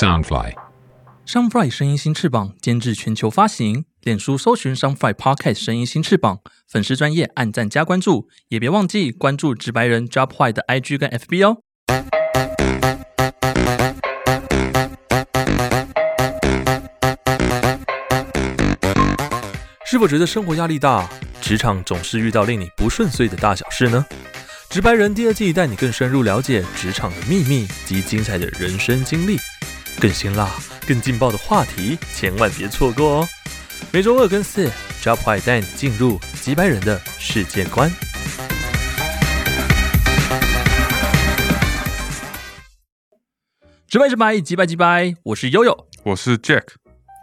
Soundfly。Soundfly 声音新翅膀监制全球发行，脸书搜寻 Soundfly Podcast 声音新翅膀，粉丝专业按赞加关注，也别忘记关注直白人 Job White 的 IG 跟 FB 哦。是否觉得生活压力大，职场总是遇到令你不顺遂的大小事呢？直白人第二季带你更深入了解职场的秘密及精彩的人生经历，更辛辣、更劲爆的话题，千万别错过哦！每周二跟四，Job White 带你进入几百人的世界观。直白直白，击败击败，我是悠悠，我是 Jack。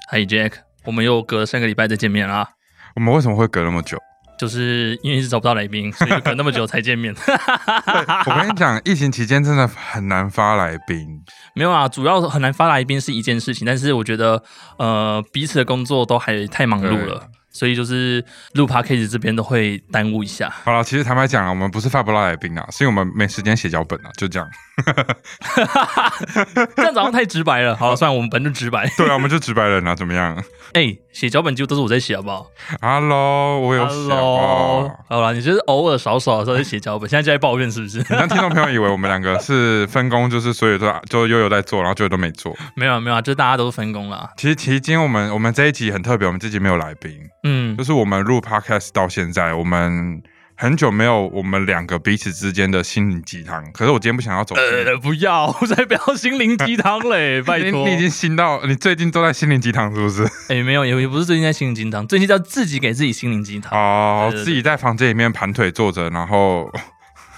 嗨 Jack，我们又隔三个礼拜再见面啦。我们为什么会隔那么久？就是因为一直找不到来宾，所以 隔那么久才见面。我跟你讲，疫情期间真的很难发来宾。没有啊，主要很难发来宾是一件事情，但是我觉得呃彼此的工作都还太忙碌了，所以就是录 podcast 这边都会耽误一下。好了，其实坦白讲啊，我们不是发不到来宾啊，是因为我们没时间写脚本啊，就这样。这样子好像太直白了。好，算了，我们本就直白。对啊，我们就直白人啊，怎么样 哎、写脚本几乎都是我在写，好不好？Hello，我有写哦。好啦，你就是偶尔少少的时候在写脚本，现在就在抱怨是不是？让听众朋友以为我们两个是分工，就是所有都就悠悠在做，然后就都没做。没有啊没有啊，就是大家都是分工啦。其实，其实今天我们我们这一集很特别，我们这集没有来宾，嗯就，是我们录 Podcast 到现在，我们很久没有我们两个彼此之间的心灵鸡汤。可是我今天不想要走呃，不要，我才不要心灵鸡汤嘞，拜托。你你已经心到，你最近都在心灵鸡汤是不是？哎、没有，也也不是最近在心灵鸡汤，最近在自己给自己心灵鸡汤。哦，自己在房间里面盘腿坐着，然后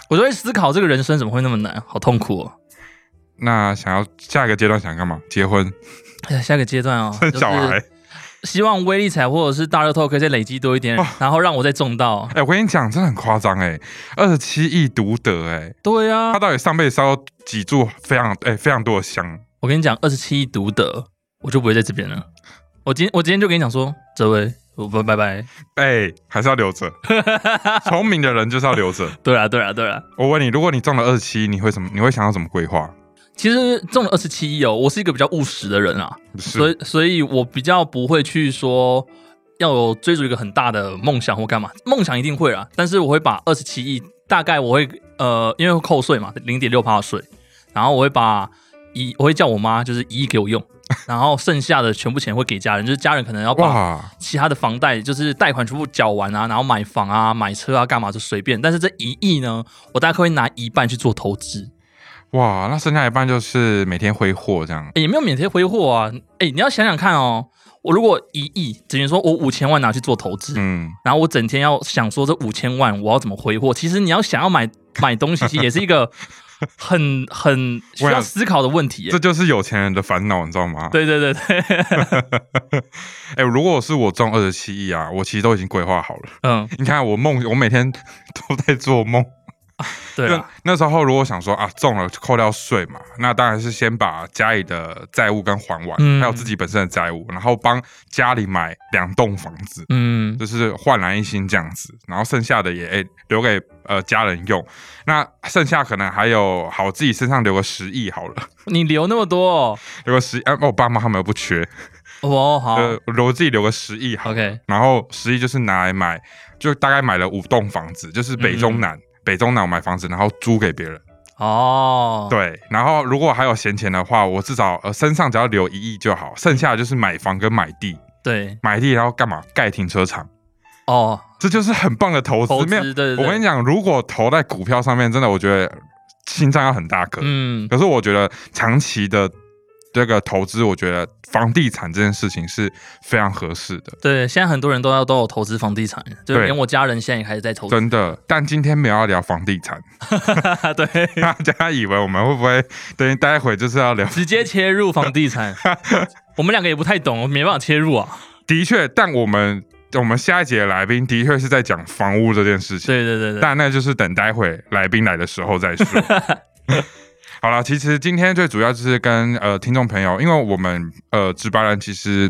我就会思考这个人生怎么会那么难，好痛苦哦。那想要下一个阶段想干嘛？结婚、哎呀，下个阶段哦，生小孩就是。希望威力彩或者是大乐透可以再累积多一点，然后让我再中到。哎、我跟你讲，真的很夸张哎，二十七亿独得哎，对啊他，到底上辈子烧几柱非常哎、非常多的香？我跟你讲，二十七亿独得，我就不会在这边了。我今我今天就跟你讲说，这位，我不拜拜。哎、还是要留着，聪明的人就是要留着。对啊，对啊，对啊。我问你，如果你中了二十七，你会什么？你会想要怎么规划？其实中了二十七亿哦，我是一个比较务实的人啊，所以所以我比较不会去说要有追逐一个很大的梦想或干嘛，梦想一定会啊，但是我会把二十七亿大概我会呃，因为会扣税嘛，零点六趴的税，然后我会把一我会叫我妈就是一亿给我用，然后剩下的全部钱会给家人，就是家人可能要把，其他的房贷就是贷款全部缴完啊，然后买房啊、买车啊干嘛就随便，但是这一亿呢，我大概会拿一半去做投资。哇，那剩下一半就是每天挥霍这样。欸也没有免费挥霍啊。哎、你要想想看哦，我如果一亿，等于说我五千万拿去做投资，嗯，然后我整天要想说这五千万我要怎么挥霍，其实你要想要买买东西，其实也是一个 很很需要思考的问题耶这。就是有钱人的烦恼，你知道吗？对对对对，哎、如果是我中二十七亿啊，我其实都已经规划好了。嗯，你看我梦，我每天都在做梦。对啊，那时候如果想说啊中了扣掉税嘛，那当然是先把家里的债务跟还完，嗯。还有自己本身的债务，然后帮家里买两栋房子，嗯，就是焕然一新这样子，然后剩下的也、哎留给呃家人用。那剩下可能还有好自己身上留个十亿好了，你留那么多、哦，留个十亿，哎、我爸妈他们又不缺，哦，好。呃，留自己留个十亿好。，OK，然后十亿就是拿来买，就大概买了五栋房子，就是北中南，北中南我买房子，然后租给别人。哦，，对，然后如果还有闲钱的话，我至少呃身上只要留一亿就好，剩下的就是买房跟买地，对，买地然后干嘛？盖停车场，哦，这就是很棒的投资。投资，没有对对对，我跟你讲，如果投在股票上面，真的我觉得心脏要很大颗。嗯，可是我觉得长期的这个投资，我觉得房地产这件事情是非常合适的。对，现在很多人都要都有投资房地产，就对连我家人现在也开始在投资，真的，但今天没有要聊房地产，对，大家以为我们会不会等于待会就是要聊？直接切入房地产，我们两个也不太懂，我没办法切入啊。的确，但我们我们下一节的来宾的确是在讲房屋这件事情，对对对对，但那就是等待会来宾来的时候再说。好了，其实今天最主要就是跟呃听众朋友，因为我们呃直白人其实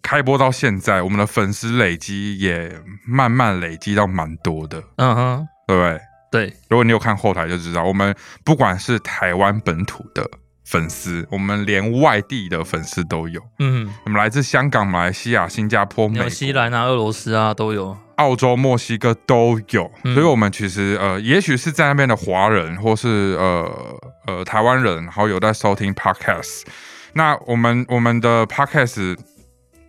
开播到现在，我们的粉丝累积也慢慢累积到蛮多的，嗯哼，对不对？对，如果你有看后台就知道，我们不管是台湾本土的粉丝，我们连外地的粉丝都有。嗯，我们来自香港、马来西亚、新加坡、美纽西兰啊、俄罗斯啊都有。澳洲、墨西哥都有，嗯所以我们其实呃，也许是在那边的华人，或是呃呃台湾人，然后有在收听 podcast。那我们我们的 podcast，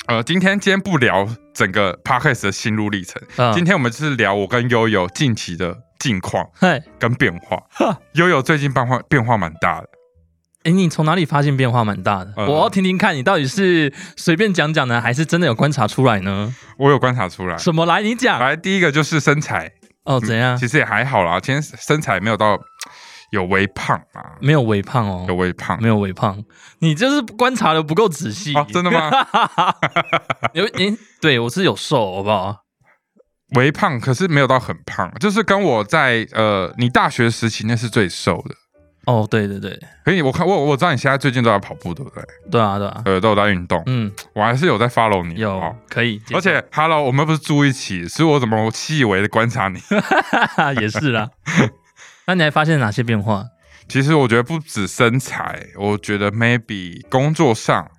呃，今天今天不聊整个 podcast 的心路历程，嗯今天我们就是聊我跟悠悠近期的近况嘿，跟变化哈。悠悠最近变化变化蛮大的，哎，你从哪里发现变化蛮大的？呃我要听听看你到底是随便讲讲呢，还是真的有观察出来呢？我有观察出来。什么来？你讲来，第一个就是身材，哦，怎样？其实也还好啦，今天身材没有到有微胖啊，没有微胖哦有，微胖。没有微胖，你就是观察的不够仔细哦真的吗？有诶，对我是有瘦，好不好？微胖，可是没有到很胖，就是跟我在呃，你大学时期那是最瘦的。哦，对对对，可以，我看我我知道你现在最近都在跑步，对不对？对啊对啊，呃，都有在运动，嗯，我还是有在 follow 你。有好可以，而且，Hello，我们不是住一起，所以我怎么细微的观察你？也是啦。那你还发现哪些变化？其实我觉得不止身材，我觉得 maybe 工作上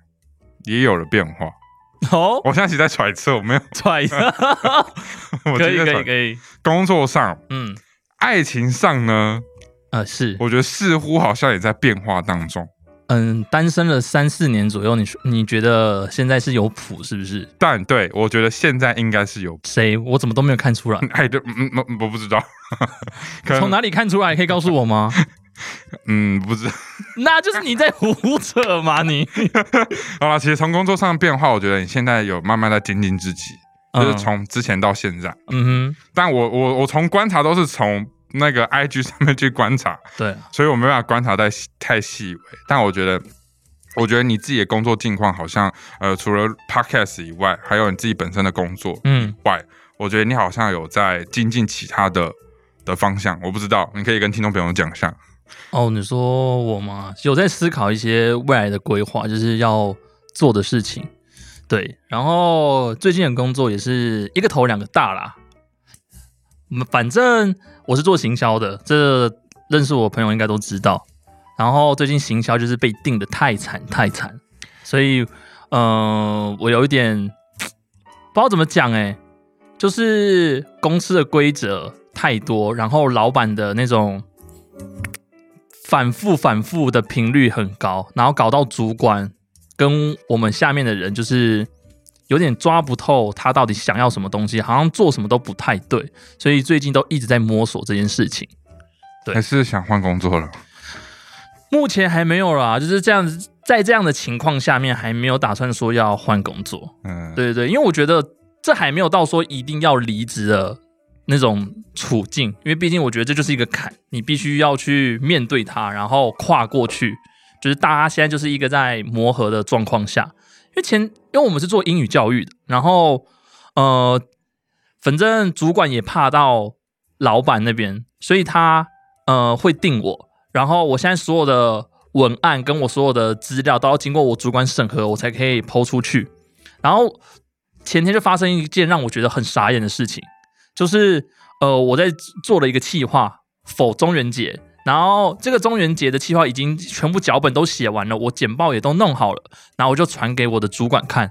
也有了变化。哦，我现在其实在揣测，我没有，踹，我可以可以可以，工作上、嗯，爱情上呢，呃是，我觉得似乎好像也在变化当中。嗯，单身了三四年左右，你说你觉得现在是有谱是不是？但对我觉得现在应该是有谁？我怎么都没有看出来？哎，对，嗯嗯，嗯我不知道，从哪里看出来？可以告诉我吗？嗯不知道。那就是你在胡扯嘛，你。好了，其实从工作上的变化，我觉得你现在有慢慢在精进自己，就是嗯从之前到现在。嗯哼，但我我我从观察都是从那个 IG 上面去观察，对，所以我没办法观察太细太细微。但我觉得，我觉得你自己的工作境况好像，呃，除了 Podcast 以外，还有你自己本身的工作嗯，外，我觉得你好像有在精进其他的的方向。我不知道，你可以跟听众朋友讲一下。哦，你说我吗？有在思考一些未来的规划，就是要做的事情。对，然后最近的工作也是一个头两个大啦。反正我是做行销的，这认识我朋友应该都知道。然后最近行销就是被定的太惨太惨，所以呃，我有一点不知道怎么讲哎、就是公司的规则太多，然后老板的那种反复反复的频率很高，然后搞到主管跟我们下面的人就是有点抓不透他到底想要什么东西，好像做什么都不太对，所以最近都一直在摸索这件事情。对还是想换工作了？目前还没有啦，就是这样子，在这样的情况下面，还没有打算说要换工作。嗯，对对对，因为我觉得这还没有到说一定要离职的那种处境，因为毕竟我觉得这就是一个坎，你必须要去面对它，然后跨过去。就是大家现在就是一个在磨合的状况下，因因为前因为我们是做英语教育的，然后呃，反正主管也怕到老板那边，所以他呃会定我，然后我现在所有的文案跟我所有的资料都要经过我主管审核，我才可以抛出去。然后前天就发生一件让我觉得很傻眼的事情，就是呃我在做了一个企划否中元节，然后这个中元节的企划已经全部脚本都写完了，我简报也都弄好了，然后我就传给我的主管看，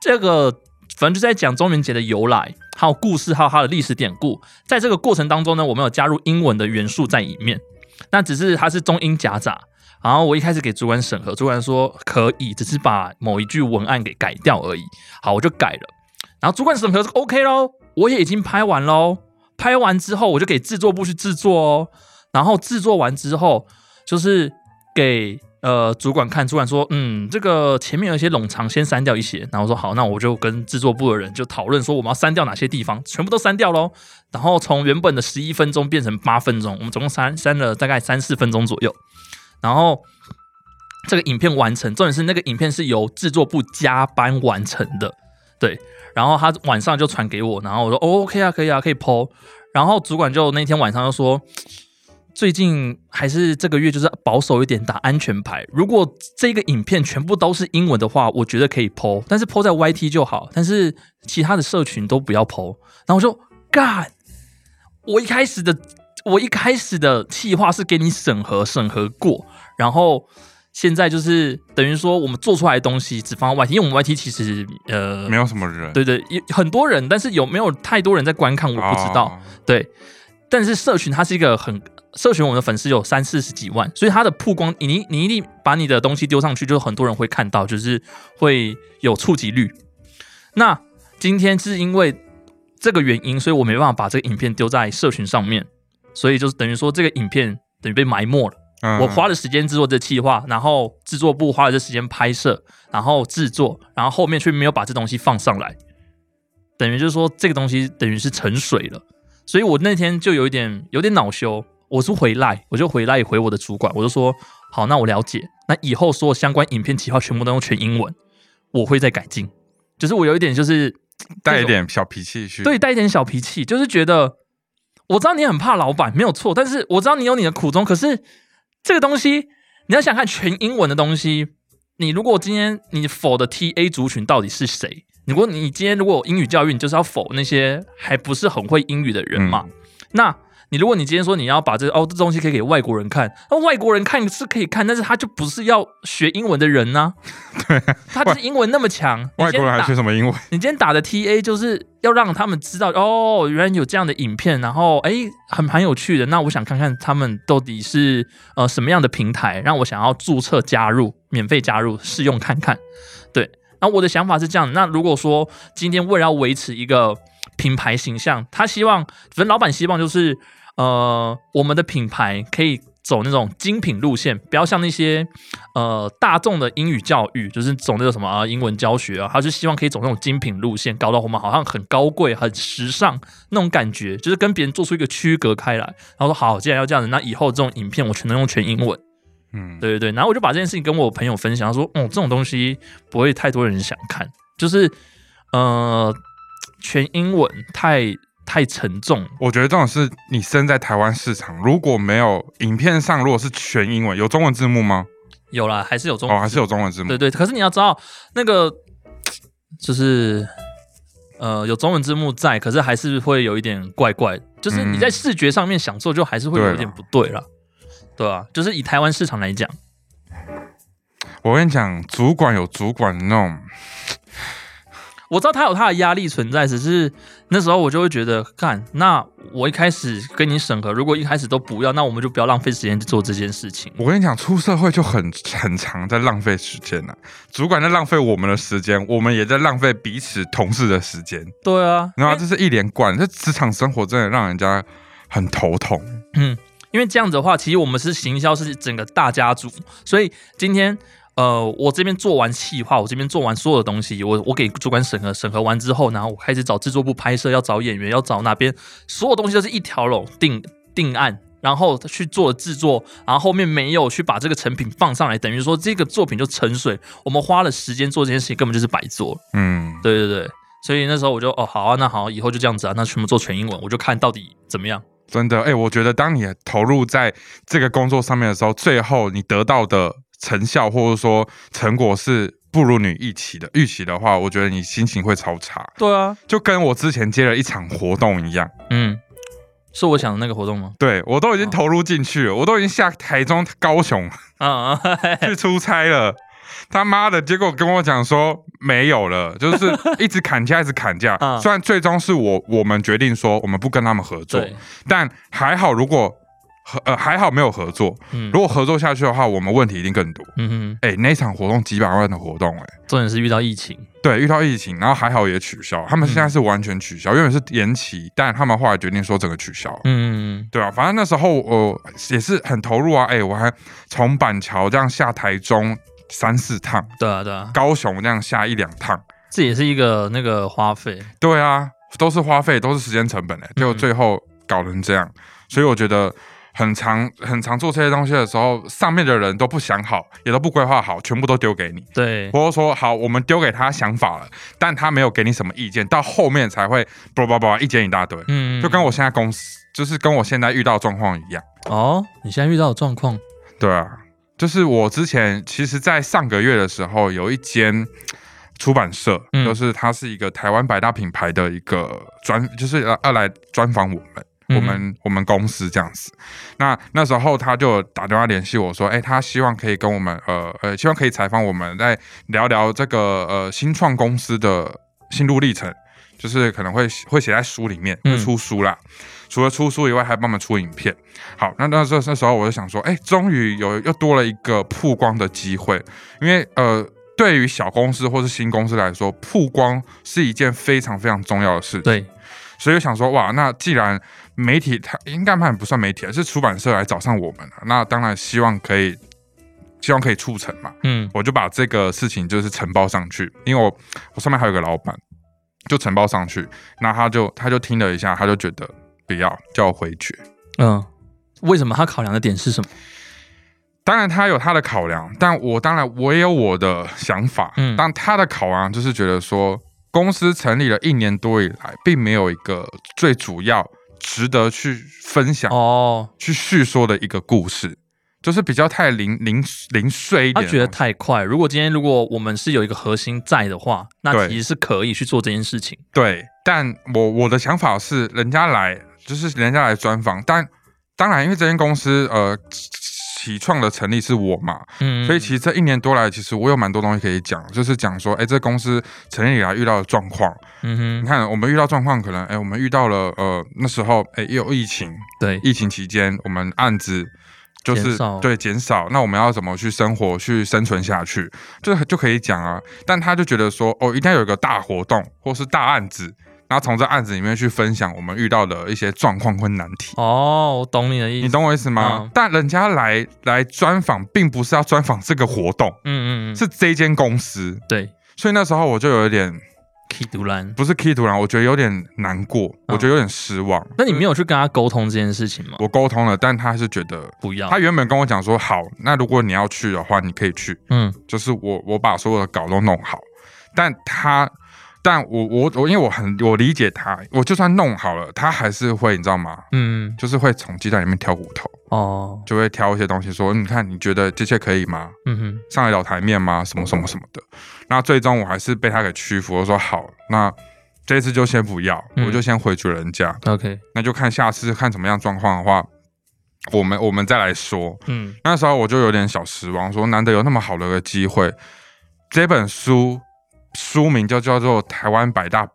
这个反正就在讲中元节的由来，还有故事，还有它的历史典故。在这个过程当中呢，我们有加入英文的元素在里面，那只是它是中英夹杂。然后我一开始给主管审核，主管说可以，只是把某一句文案给改掉而已。好，我就改了。然后主管审核说 OK 咯，我也已经拍完喽。拍完之后，我就给制作部去制作哦。然后制作完之后，就是给呃主管看，主管说，嗯，这个前面有一些冗长，先删掉一些。然后说好，那我就跟制作部的人就讨论说，我们要删掉哪些地方，全部都删掉喽。然后从原本的十一分钟变成八分钟，我们总共删删了大概三四分钟左右。然后这个影片完成，重点是那个影片是由制作部加班完成的，对。然后他晚上就传给我，然后我说、哦、OK 啊，可以啊，可以 PO。然后主管就那天晚上就说，最近还是这个月就是保守一点，打安全牌。如果这个影片全部都是英文的话，我觉得可以 PO，但是 PO 在 YT 就好，但是其他的社群都不要 PO。然后我就干，我一开始的我一开始的计划是给你审核审核过，然后现在就是等于说我们做出来的东西只放在 YT，因为我们 YT 其实呃没有什么人，对对，有很多人，但是有没有太多人在观看，我不知道。哦对，但是社群它是一个很社群，我们的粉丝有三四十几万，所以它的曝光，你你一定把你的东西丢上去，就很多人会看到，就是会有触及率。那今天是因为这个原因，所以我没办法把这个影片丢在社群上面，所以就是等于说这个影片等于被埋没了。嗯我花了时间制作这企划，然后制作部花了这时间拍摄，然后制作，然后后面却没有把这东西放上来，等于就是说这个东西等于是沉水了。所以我那天就有一点有点恼羞，我是回来，我就回来回我的主管，我就说好，那我了解，那以后所有相关影片企划全部都用全英文，我会再改进。就是我有一点就是 带一点小脾气去，对，带一点小脾气，就是觉得我知道你很怕老板，没有错，但是我知道你有你的苦衷，可是这个东西你要想看全英文的东西，你如果今天你否的 TA 族群到底是谁？如果你今天如果有英语教育，你就是要否那些还不是很会英语的人嘛。那你如果你今天说你要把这哦这东西可以给外国人看，那外国人看是可以看，但是他就不是要学英文的人呢、对，他就是英文那么强，外国人还学什么英文？你今天打的 TA 就是要让他们知道哦，原来有这样的影片，然后哎，很蛮有趣的。那我想看看他们到底是呃什么样的平台，让我想要注册加入，免费加入试用看看。对，那我的想法是这样。那如果说今天为了要维持一个品牌形象，他希望，反正老板希望就是呃，我们的品牌可以走那种精品路线，不要像那些呃大众的英语教育，就是走那个什么、啊、英文教学啊，他就希望可以走那种精品路线，搞到我们好像很高贵、很时尚那种感觉，就是跟别人做出一个区隔开来。然后说好，既然要这样子，那以后这种影片我全都用全英文。嗯，对对对，然后我就把这件事情跟我朋友分享，他说，哦，这种东西不会太多人想看，就是呃，全英文太太沉重。我觉得这种是你身在台湾市场，如果没有影片上，如果是全英文，有中文字幕吗？有啦，还是有中还是有中文字幕对。对。可是你要知道，那个就是呃，有中文字幕在，可是还是会有一点怪怪，就是你在嗯视觉上面享受，就还是会有一点不对啦。对啊，就是以台湾市场来讲，我跟你讲，主管有主管的那种，我知道他有他的压力存在，只是那时候我就会觉得，干，那我一开始跟你审核，如果一开始都不要，那我们就不要浪费时间去做这件事情。我跟你讲，出社会就很很长，在浪费时间呢、主管在浪费我们的时间，我们也在浪费彼此同事的时间，对啊，然后这是一连贯，这职场生活真的让人家很头痛。嗯因为这样子的话，其实我们是行销是整个大家族，所以今天呃，我这边做完企划，我这边做完所有的东西，我我给主管审核，审核完之后，然后我开始找制作部拍摄，要找演员，要找哪边，所有东西都是一条龙定定案。然后去做制作，然后后面没有去把这个成品放上来，等于说这个作品就沉水。我们花了时间做这件事情，根本就是白做。嗯，对对对，所以那时候我就哦好啊，那好，以后就这样子啊，那全部做全英文，我就看到底怎么样。真的，哎、我觉得当你投入在这个工作上面的时候，最后你得到的成效或者说成果是不如你预期的预期的话，我觉得你心情会超差，对啊，就跟我之前接了一场活动一样。嗯，是我想的那个活动吗？对我都已经投入进去了，我都已经下台中、高雄啊啊，去出差了。他妈的，结果跟我讲说没有了，就是一直砍价，一直砍价。嗯虽然最终是我我们决定说我们不跟他们合作，但还好，如果合呃还好没有合作，嗯。如果合作下去的话，我们问题一定更多。嗯哼，哎、那场活动几百万的活动、哎，重点是遇到疫情，对，遇到疫情，然后还好也取消，他们现在是完全取消，原本是延期，但他们后来决定说整个取消。嗯，对啊，反正那时候我、也是很投入啊，哎、我还从板桥这样下台中三四趟，对啊对啊，高雄这样下一两趟，这也是一个那个花费，对啊，都是花费，都是时间成本哎、就最后搞成这样，所以我觉得很常很常做这些东西的时候，上面的人都不想好，也都不规划好，全部都丢给你，对，或者说好，我们丢给他想法了，但他没有给你什么意见，到后面才会叭叭叭意见一大堆，嗯，就跟我现在公司，就是跟我现在遇到状况一样。哦，你现在遇到的状况，对啊，就是我之前其实，在上个月的时候，有一间出版社，嗯。就是它是一个台湾百大品牌的一个专，就是要要来专访我们。我嗯们我们公司这样子。那那时候他就打电话联系我说，哎，他希望可以跟我们呃呃，希望可以采访我们，再聊聊这个呃新创公司的心路历程，就是可能会会写在书里面，出书啦。除了出书以外，还帮我们出影片。好，那那这那时候我就想说，哎，终于有又多了一个曝光的机会，因为呃，对于小公司或是新公司来说，曝光是一件非常非常重要的事情。对，所以我想说，哇，那既然媒体他应该还不算媒体，是出版社来找上我们了，那当然希望可以，希望可以促成嘛。嗯我就把这个事情就是承包上去，因为我我上面还有个老板，就承包上去，那他就他就听了一下，他就觉得不要叫我回绝。嗯，为什么他考量的点是什么？当然他有他的考量，但我当然我也有我的想法。嗯但他的考量就是觉得说，公司成立了一年多以来，并没有一个最主要值得去分享、哦，去叙说的一个故事，就是比较太零零零碎一点。他觉得太快。如果今天如果我们是有一个核心在的话，那其实是可以去做这件事情。对，但我我的想法是，人家来就是人家来专访，但当然，因为这间公司呃起创的成立是我嘛，嗯，所以其实这一年多来，其实我有蛮多东西可以讲，就是讲说，哎，这公司成立以来遇到的状况。嗯哼，你看，我们遇到状况，可能，哎，我们遇到了，呃，那时候，哎，也有疫情，对，疫情期间，我们案子就是对减少，那我们要怎么去生活、去生存下去，就就可以讲啊。但他就觉得说，哦，一定要有一个大活动或是大案子，然后从这案子里面去分享我们遇到的一些状况跟难题。哦，我懂你的意思。你懂我意思吗？嗯但人家来来专访，并不是要专访这个活动，嗯嗯嗯，是这间公司。对所以那时候我就有一点 Key 独蓝。不是 key 突然，我觉得有点难过，我觉得有点失望。那你没有去跟他沟通这件事情吗？我沟通了，但他是觉得，不要。他原本跟我讲说，好，那如果你要去的话，你可以去，嗯就是我我把所有的稿都弄好，但他。但我我我，因为我很我理解他，我就算弄好了，他还是会，你知道吗？嗯就是会从鸡蛋里面挑骨头，哦就会挑一些东西说，你看你觉得这些可以吗？嗯哼上得了台面吗？什么什么什么的。那最终我还是被他给屈服，我说好，那这次就先不要，嗯我就先回绝人家，OK 那就看下次看怎么样状况的话，我们我们再来说。嗯那时候我就有点小失望，说难得有那么好的一个机会，这本书书名就叫做《台湾百大》，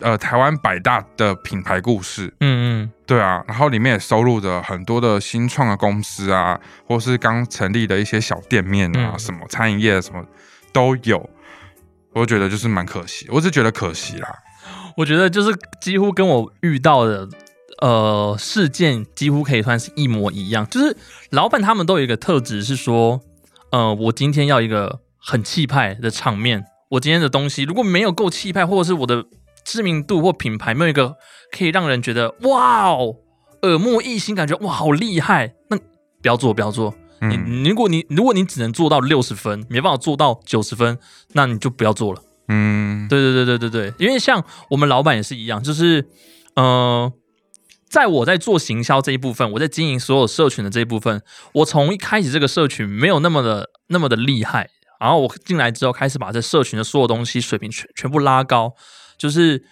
呃，台湾百大的品牌故事。嗯嗯对啊，然后里面也收录着很多的新创的公司啊，或是刚成立的一些小店面啊，嗯什么餐饮业什么都有。我觉得就是蛮可惜，我只觉得可惜啦。我觉得就是几乎跟我遇到的呃事件几乎可以算是一模一样，就是老板他们都有一个特质是说，呃，我今天要一个很气派的场面，我今天的东西如果没有够气派，或者是我的知名度或品牌没有一个可以让人觉得哇哦耳目一新，感觉哇好厉害，那不要做不要做。你嗯你如果你如果你只能做到六十分，没办法做到九十分，那你就不要做了。嗯，对对对对对对，因为像我们老板也是一样，就是呃，在我在做行销这一部分，我在经营所有社群的这一部分，我从一开始这个社群没有那么的那么的厉害，然后我进来之后开始把这社群的所有东西水平全全部拉高，就是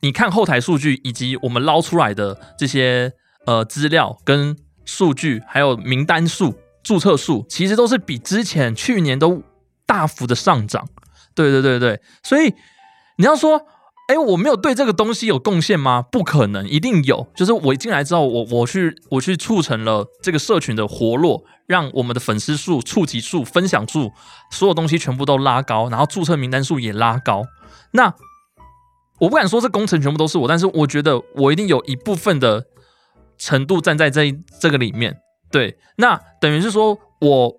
你看后台数据以及我们捞出来的这些呃资料跟数据，还有名单数、注册数，其实都是比之前去年都大幅的上涨。对对对对，所以你要说，哎，我没有对这个东西有贡献吗？不可能，一定有。就是我一进来之后，我我去我去促成了这个社群的活络，让我们的粉丝数、触及数、分享数，所有东西全部都拉高，然后注册名单数也拉高。那我不敢说这工程全部都是我，但是我觉得我一定有一部分的程度站在这这个里面。对，那等于是说我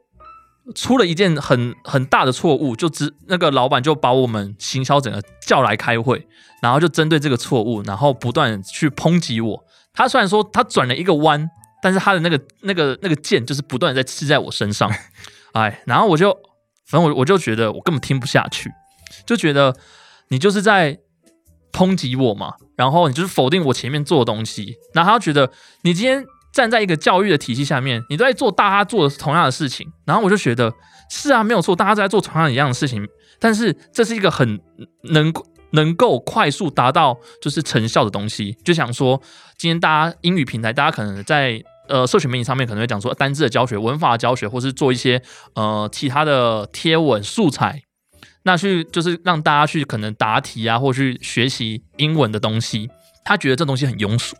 出了一件很很大的错误，就只那个老板就把我们行销整个叫来开会，然后就针对这个错误，然后不断去抨击我。他虽然说他转了一个弯，但是他的那个那个那个剑就是不断地在刺在我身上，哎，然后我就反正我我就觉得我根本听不下去，就觉得你就是在抨击我嘛，然后你就是否定我前面做的东西，然后他觉得你今天站在一个教育的体系下面，你都在做大家做的同样的事情，然后我就觉得是啊，没有错，大家都在做同样一样的事情，但是这是一个很能能够快速达到就是成效的东西。就想说，今天大家英语平台，大家可能在呃社群媒体上面可能会讲说单字的教学、文法的教学，或是做一些呃其他的贴文素材，那去就是让大家去可能答题啊，或去学习英文的东西。他觉得这东西很庸俗，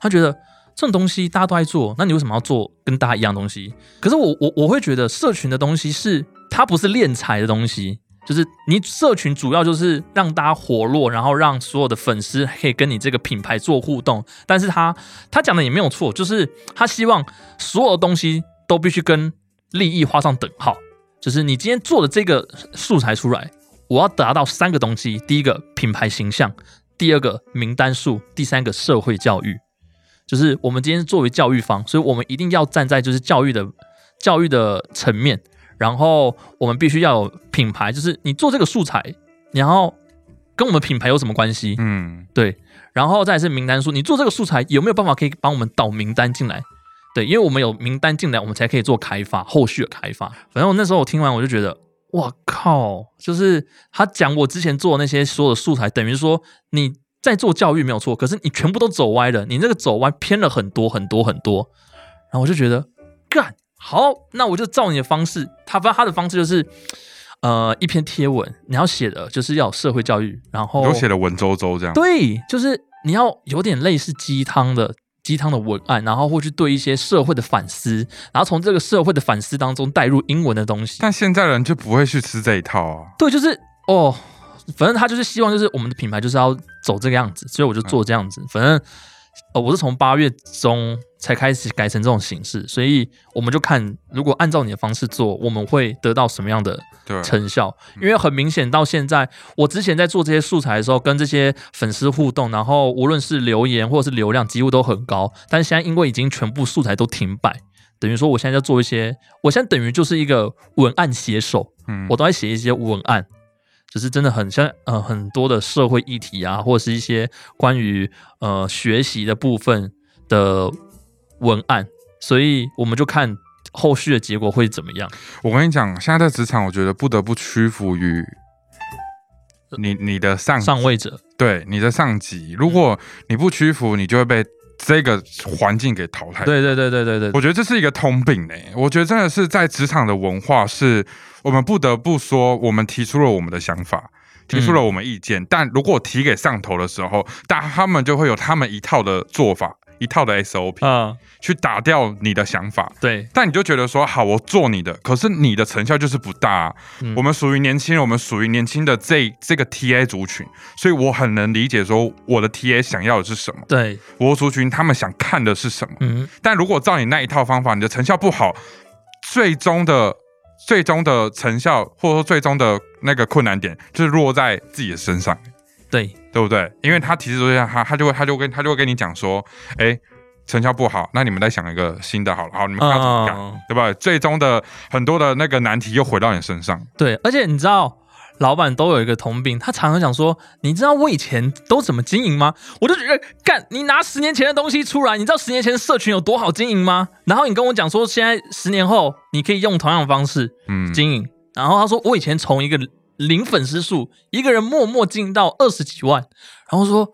他觉得这种东西大家都在做，那你为什么要做跟大家一样东西？可是我我我会觉得社群的东西是它不是敛财的东西，就是你社群主要就是让大家活络，然后让所有的粉丝可以跟你这个品牌做互动。但是他他讲的也没有错，就是他希望所有的东西都必须跟利益画上等号。就是你今天做的这个素材出来，我要达到三个东西：第一个品牌形象，第二个名单数，第三个社会教育。就是我们今天作为教育方，所以我们一定要站在就是教育的教育的层面，然后我们必须要有品牌，就是你做这个素材，然后跟我们品牌有什么关系？嗯，对，然后再是名单数，你做这个素材有没有办法可以帮我们导名单进来？对，因为我们有名单进来，我们才可以做开发，后续的开发。反正我那时候我听完我就觉得，哇靠！就是他讲我之前做的那些所有的素材，等于说你在做教育没有错，可是你全部都走歪了，你那个走歪偏了很多很多很多。然后我就觉得，干好，那我就照你的方式。他发他的方式就是，呃，一篇贴文，你要写的就是要有社会教育，然后有写的文绉绉这样。对，就是你要有点类似鸡汤的鸡汤的文案，然后或去对一些社会的反思，然后从这个社会的反思当中带入英文的东西。但现在人就不会去吃这一套啊。对，就是哦，反正他就是希望就是我们的品牌就是要走这个样子，所以我就做这样子。反正呃，我是从八月中才开始改成这种形式，所以我们就看如果按照你的方式做，我们会得到什么样的，成效，因为很明显到现在，我之前在做这些素材的时候，跟这些粉丝互动，然后无论是留言或者是流量，几乎都很高。但是现在因为已经全部素材都停摆，等于说我现在在做一些，我现在等于就是一个文案写手，嗯我都在写一些文案，就是真的很像呃很多的社会议题啊，或者是一些关于呃学习的部分的文案，所以我们就看后续的结果会怎么样。我跟你讲，现在在职场，我觉得不得不屈服于你你的上上位者，对你的上级。如果你不屈服，你就会被这个环境给淘汰。对对对对对对，我觉得这是一个通病呢、我觉得真的是在职场的文化，是我们不得不说，我们提出了我们的想法，提出了我们意见，但如果我提给上头的时候，大他们就会有他们一套的做法，一套的 SOP，、啊、去打掉你的想法。对，但你就觉得说好，我做你的，可是你的成效就是不大啊、嗯。我们属于年轻人，我们属于年轻的这这个 TA 族群，所以我很能理解说我的 TA 想要的是什么，对，我的族群他们想看的是什么。嗯，但如果照你那一套方法，你的成效不好，最终的最终的成效或者说最终的那个困难点，就是落在自己的身上，对，对不对？因为他提示说他他就会他就跟他就会跟你讲说，哎，成效不好，那你们再想一个新的好了，好，你们看要怎么改，嗯。对吧？最终的很多的那个难题又回到你身上，对，而且你知道，老板都有一个通病，他常常讲说，你知道我以前都怎么经营吗？我就觉得，干，你拿十年前的东西出来，你知道十年前社群有多好经营吗？然后你跟我讲说，现在十年后你可以用同样的方式嗯，经营，然后他说，我以前从一个零粉丝数，一个人默默经营到二十几万，然后说，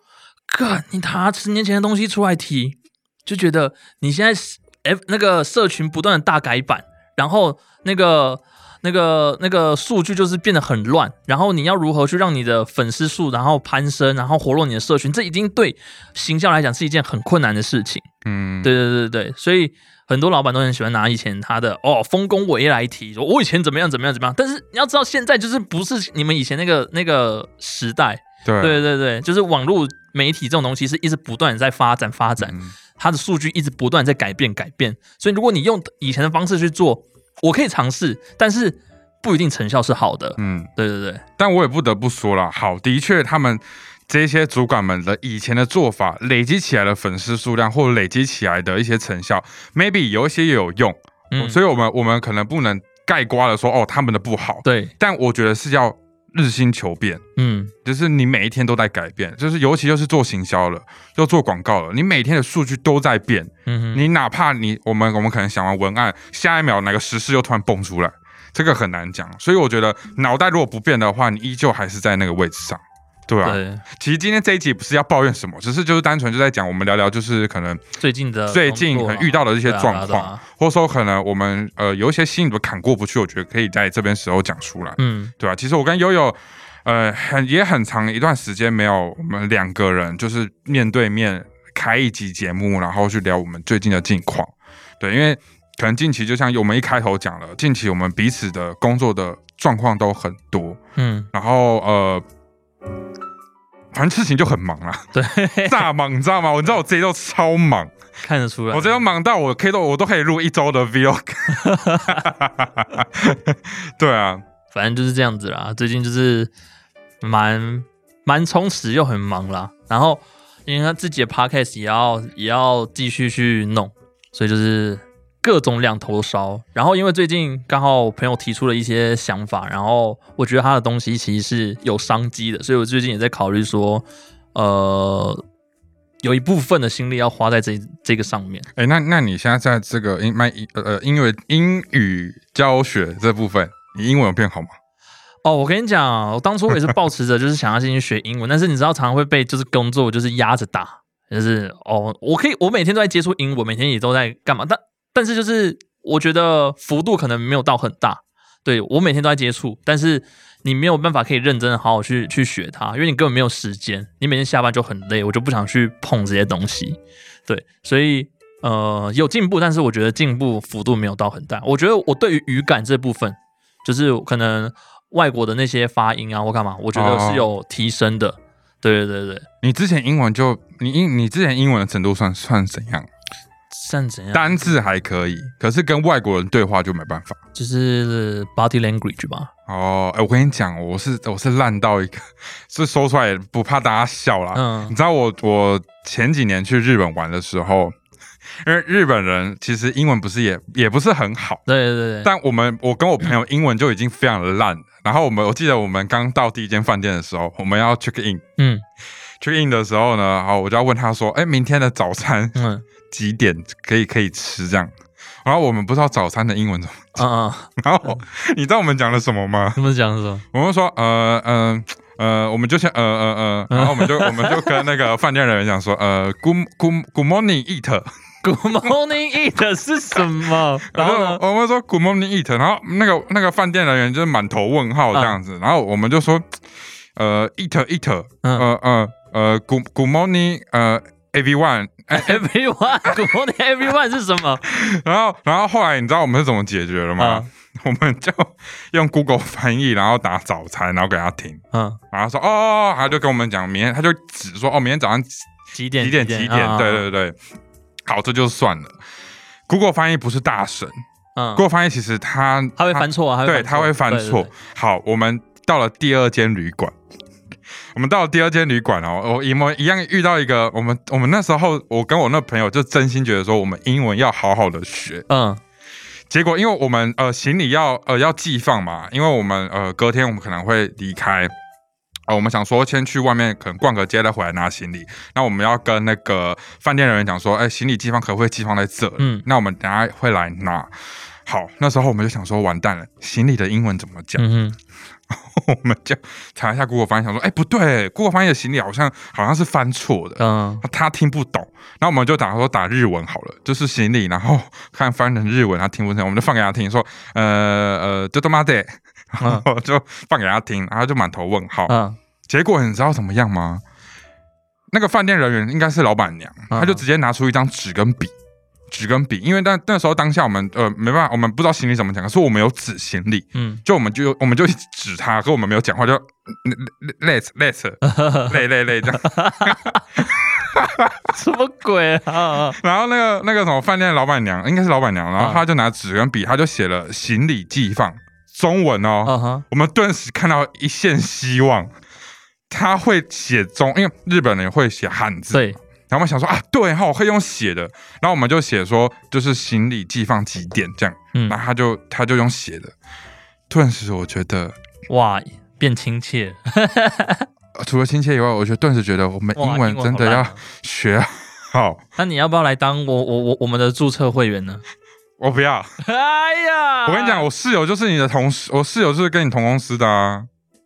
干，你拿十年前的东西出来提，就觉得你现在是 F 那个社群不断的大改版，然后那个那个那个数据就是变得很乱，然后你要如何去让你的粉丝数然后攀升，然后活络你的社群，这已经对行销来讲是一件很困难的事情。嗯，对对对对，所以很多老板都很喜欢拿以前他的哦丰功伟业来提，说我以前怎么样怎么样怎么样。但是你要知道，现在就是不是你们以前那个那个时代。对对对对，就是网络媒体这种东西是一直不断在发展发展，嗯它的数据一直不断在改变改变。所以如果你用以前的方式去做，我可以尝试，但是不一定成效是好的。嗯，对对对，但我也不得不说了，好，的确他们。这些主管们的以前的做法，累积起来的粉丝数量，或者累积起来的一些成效，maybe 有一些也有用，嗯，所以我们我们可能不能盖瓜的说哦他们的不好，对，但我觉得是要日新求变，嗯。就是你每一天都在改变，就是尤其就是做行销了，又做广告了，你每天的数据都在变，嗯哼，你哪怕你我们我们可能想完文案，下一秒哪个时事又突然蹦出来，这个很难讲，所以我觉得脑袋如果不变的话，你依旧还是在那个位置上。对啊，对，其实今天这一集不是要抱怨什么，只是就是单纯就在讲我们聊聊，就是可能最近的最近可能遇到的一些状况，对啊啊。或者说可能我们呃有一些心里的坎过不去，我觉得可以在这边时候讲出来，嗯。对啊、其实我跟悠悠。呃，很也很长一段时间没有我们两个人就是面对面开一集节目，然后去聊我们最近的近况。对，因为可能近期就像我们一开头讲了，近期我们彼此的工作的状况都很多，嗯，然后呃，反正事情就很忙啦，对，炸忙，你知道吗？我知道我这一周超忙，看得出来，我这周忙到我可以都我都可以录一周的 vlog。对啊，反正就是这样子啦。最近就是蛮蛮充实又很忙啦，然后因为他自己的 podcast 也要也要继续去弄，所以就是各种两头烧。然后因为最近刚好我朋友提出了一些想法，然后我觉得他的东西其实是有商机的，所以我最近也在考虑说，呃。有一部分的心力要花在这这个上面，哎、那那你现在在这个英麦呃呃英语英语教学这部分，你英文有变好吗？哦，我跟你讲，我当初我也是抱持着就是想要进去学英文，但是你知道常常会被就是工作就是压着打，就是哦，我可以我每天都在接触英文，每天也都在干嘛，但但是就是我觉得幅度可能没有到很大，对我每天都在接触，但是你没有办法可以认真的好好去去学它，因为你根本没有时间，你每天下班就很累，我就不想去碰这些东西，对，所以呃有进步，但是我觉得进步幅度没有到很大，我觉得我对于语感这部分，就是可能。外国的那些发音啊或干嘛，我觉得是有提升的。对对对对，你之前英文就你英你之前英文的程度算算怎样？算怎样？单字还可以，可是跟外国人对话就没办法。就是 body language 吧。哦，哎，我跟你讲，我是我是烂到一个，是说出来也不怕大家笑啦。嗯你知道我我前几年去日本玩的时候，因为日本人其实英文不是也也不是很好，对对对对，但我们我跟我朋友英文就已经非常的烂。然后我们我记得我们刚到第一间饭店的时候，我们要 check in。嗯 check in 的时候呢，好，我就要问他说：“哎，明天的早餐嗯几点可以可以吃？”这样，然后我们不知道早餐的英文怎么，嗯嗯，然后你知道我们讲了什么吗？他们讲什么？我们说呃呃呃，我们就先呃呃呃，然后我们就我们就跟那个饭店人员讲说，呃，good good good morning eat，Good morning eat 是什么？然后呢？我们说 good morning eat，然后那个那个饭店人员就是满头问号这样子，然后我们就说呃 eat eat，嗯呃呃呃 good good morning 呃 everyone，哎 Everyone，Good morning everyone 是什么？然后然后后来你知道我们是怎么解决的吗？我们就用 Google 翻译，然后打早餐，然后给他听，嗯，然后说哦哦，哦他就跟我们讲明天，他就只说哦，明天早上几点？几点几点？啊对对对，好，这就算了。Google 翻译不是大神嗯，，Google 翻译其实他他会犯错啊，对，他会犯错。好，我们到了第二间旅馆，我们到了第二间旅馆哦，我一模一样遇到一个，我们我们那时候我跟我那朋友就真心觉得说，我们英文要好好的学。嗯结果因为我们呃行李要呃要寄放嘛，因为我们呃隔天我们可能会离开。呃，我们想说先去外面可能逛个街，再回来拿行李。那我们要跟那个饭店人员讲说，哎，行李寄放可不可以寄放在这？嗯那我们等下会来拿。好，那时候我们就想说，完蛋了，行李的英文怎么讲？嗯哼，我们就查一下 Google 翻译，想说，哎，不对，Google 翻译的行李好像好像是翻错的，嗯他听不懂。然后我们就打说打日文好了，就是行李，然后看翻成日文，他听不懂，我们就放给他听，说，呃呃，就他妈的，然后就放给他听，然后就满头问号。嗯结果你知道怎么样吗？那个饭店人员应该是老板娘，嗯她就直接拿出一张纸跟笔，纸跟笔，因为那那时候当下我们呃没办法，我们不知道行李怎么讲，可是我们有纸行李，嗯，就我们就我们就指他，可我们没有讲话，就 let's let's 累累累这样。什么鬼啊？然后那个那个什么饭店的老板娘，应该是老板娘，然后她就拿纸跟笔，她就写了行李寄放中文哦，我们顿时看到一线希望。他会写中，因为日本人会写汉字，对，然后我们想说啊，对哈，我可以用写的，然后我们就写说就是行李寄放几点这样，嗯。然后他就他就用写的，顿时我觉得哇，变亲切，呃除了亲切以外，我觉得顿时觉得我们英文真的要学好，那你要不要来当我我我我们的注册会员呢？我不要，哎呀，我跟你讲，我室友就是你的同事，我室友就是跟你同公司的啊，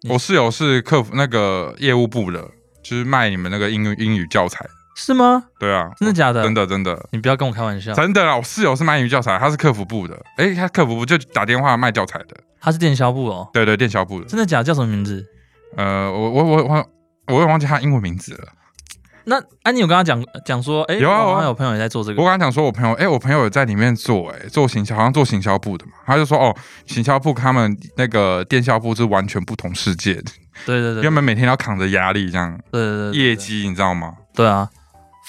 我室友是客服那个业务部的，就是卖你们那个英语英语教材。是吗？对啊，真的假的？真的真的，你不要跟我开玩笑。真的啊，我室友是卖英语教材，他是客服部的。哎，他客服部就打电话卖教材的。他是电销部哦。对对，电销部的。真的假的？叫什么名字？呃，我我我我我也忘记他英文名字了。那安妮有跟他讲讲说，哎，有啊，我有朋友也在做这个。我跟他讲说，我朋友，哎，我朋友有在里面做，哎，做行销，好像做行销部的嘛。他就说，哦，行销部他们那个电销部是完全不同世界的。对对对，因为每天要扛着压力这样。对对对，业绩你知道吗？对啊，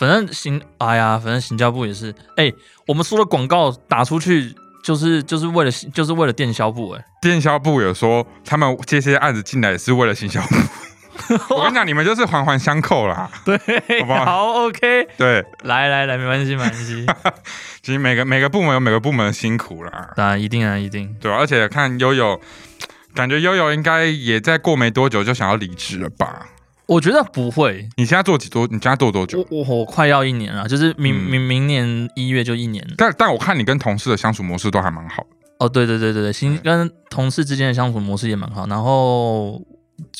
反正行，哎呀，反正行销部也是，哎，我们说的广告打出去，就是就是为了就是为了电销部，哎，电销部有说他们这些案子进来是为了行销部。我跟你讲，你们就是环环相扣啦。对，好，OK。对，来来来，没关系，没关系。其实每个每个部门有每个部门的辛苦啦。当然，一定啊，一定。对，而且看悠悠，感觉悠悠应该也在过没多久就想要离职了吧？我觉得不会。你现在做几多？你现在做多久？我我快要一年了，就是明明明年一月就一年。但但我看你跟同事的相处模式都还蛮好。哦，对对对对对，新跟同事之间的相处模式也蛮好，然后。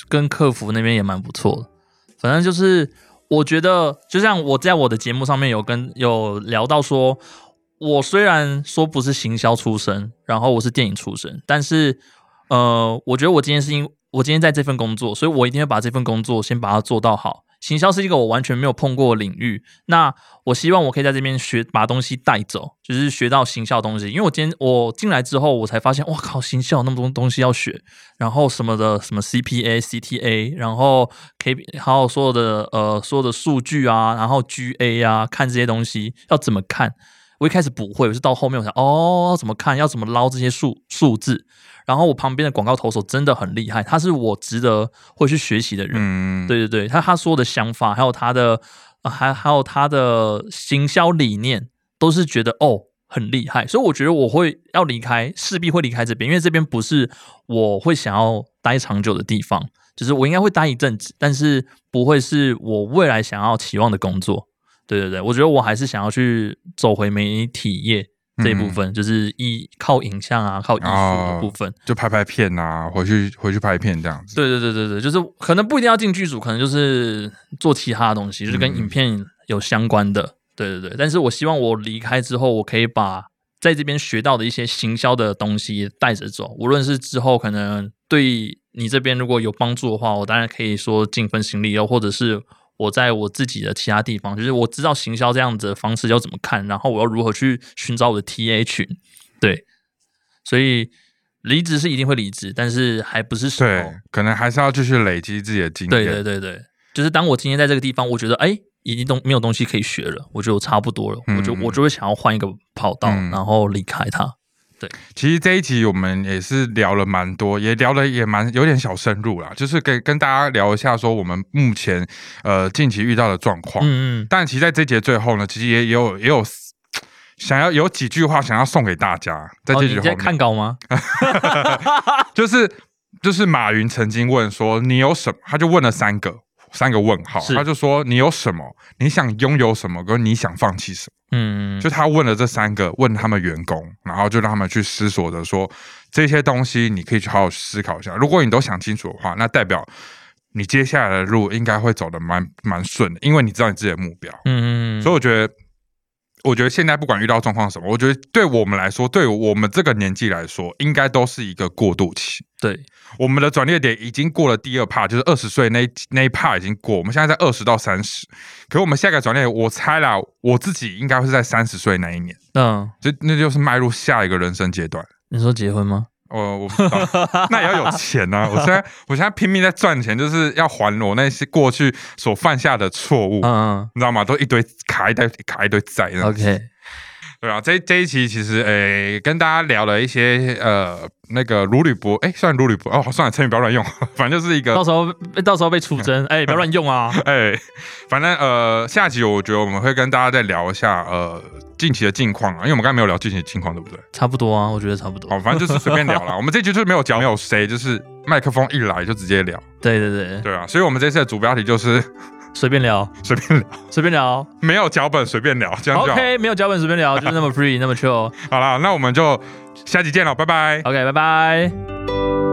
跟客服那边也蛮不错的，反正就是我觉得，就像我在我的节目上面有跟有聊到说，我虽然说不是行销出身，然后我是电影出身，但是呃，我觉得我今天是因我今天在这份工作，所以我一定会把这份工作先把它做到好。行销是一个我完全没有碰过领域，那我希望我可以在这边学，把东西带走，就是学到行销东西。因为我今天我进来之后，我才发现，哇靠，行销那么多东西要学，然后什么的，什么 CPA、CTA，然后 K，还有所有的呃所有的数据啊，然后 GA 啊，看这些东西要怎么看？我一开始不会，我是到后面我想哦，怎么看？要怎么捞这些数数字？然后我旁边的广告投手真的很厉害，他是我值得会去学习的人。嗯，对对对，他他说的想法，还有他的，还还有他的行销理念，都是觉得哦很厉害。所以我觉得我会要离开，势必会离开这边，因为这边不是我会想要待长久的地方。就是我应该会待一阵子，但是不会是我未来想要期望的工作。对对对，我觉得我还是想要去走回媒体业。这一部分就是依靠影像啊，靠艺术的部分，就拍拍片啊，回去回去拍片这样子。对对对对对，就是可能不一定要进剧组，可能就是做其他的东西，就是跟影片有相关的。对对对，但是我希望我离开之后，我可以把在这边学到的一些行销的东西带着走，无论是之后可能对你这边如果有帮助的话，我当然可以说尽份心力，又或者是。我在我自己的其他地方，就是我知道行销这样子的方式要怎么看，然后我要如何去寻找我的 TA 群，对，所以离职是一定会离职，但是还不是时候，可能还是要继续累积自己的经验。对对对对，就是当我今天在这个地方，我觉得哎，已经东没有东西可以学了，我觉得我差不多了，我就我就会想要换一个跑道，然后离开它。对，其实这一集我们也是聊了蛮多，也聊了也蛮有点小深入啦，就是跟跟大家聊一下说我们目前呃近期遇到的状况。嗯嗯。但其实在这节最后呢，其实也有也有想要有几句话想要送给大家，在这句话。在看稿吗？就是就是马云曾经问说你有什么，他就问了三个。三个问号，他就说你有什么？你想拥有什么？跟你想放弃什么？嗯，就他问了这三个，问他们员工，然后就让他们去思索的说这些东西，你可以去好好思考一下。如果你都想清楚的话，那代表你接下来的路应该会走的蛮蛮顺的，因为你知道你自己的目标。嗯嗯，所以我觉得。我觉得现在不管遇到状况什么，我觉得对我们来说，对我们这个年纪来说，应该都是一个过渡期。对，我们的转捩点已经过了第二帕，就是二十岁那那一帕已经过。我们现在在二十到三十，可我们下一个转捩，我猜啦，我自己应该会是在三十岁那一年。嗯，就那就是迈入下一个人生阶段。你说结婚吗？我我不知道，那也要有钱呐！我现在我现在拼命在赚钱，就是要还我那些过去所犯下的错误，嗯，你知道吗？都一堆卡一堆卡一堆债。OK，对啊，这这一期其实诶，跟大家聊了一些呃。那个如履薄，哎，算如履薄哦，算了，成语不要乱用，反正就是一个，到时候到时候被出征，哎，不要乱用啊，哎，反正呃，下集我觉得我们会跟大家再聊一下呃近期的近况啊，因为我们刚才没有聊近期的近况，对不对？差不多啊，我觉得差不多。哦，反正就是随便聊啦，我们这局就是没有讲，没有谁，就是麦克风一来就直接聊。对对对，对啊，所以我们这次的主标题就是随便聊，随便聊，随便聊，没有脚本，随便聊，这样就 OK，没有脚本随便聊，就是那么 free，那么 chill。好了，那我们就。下期见了，拜拜。OK，拜拜。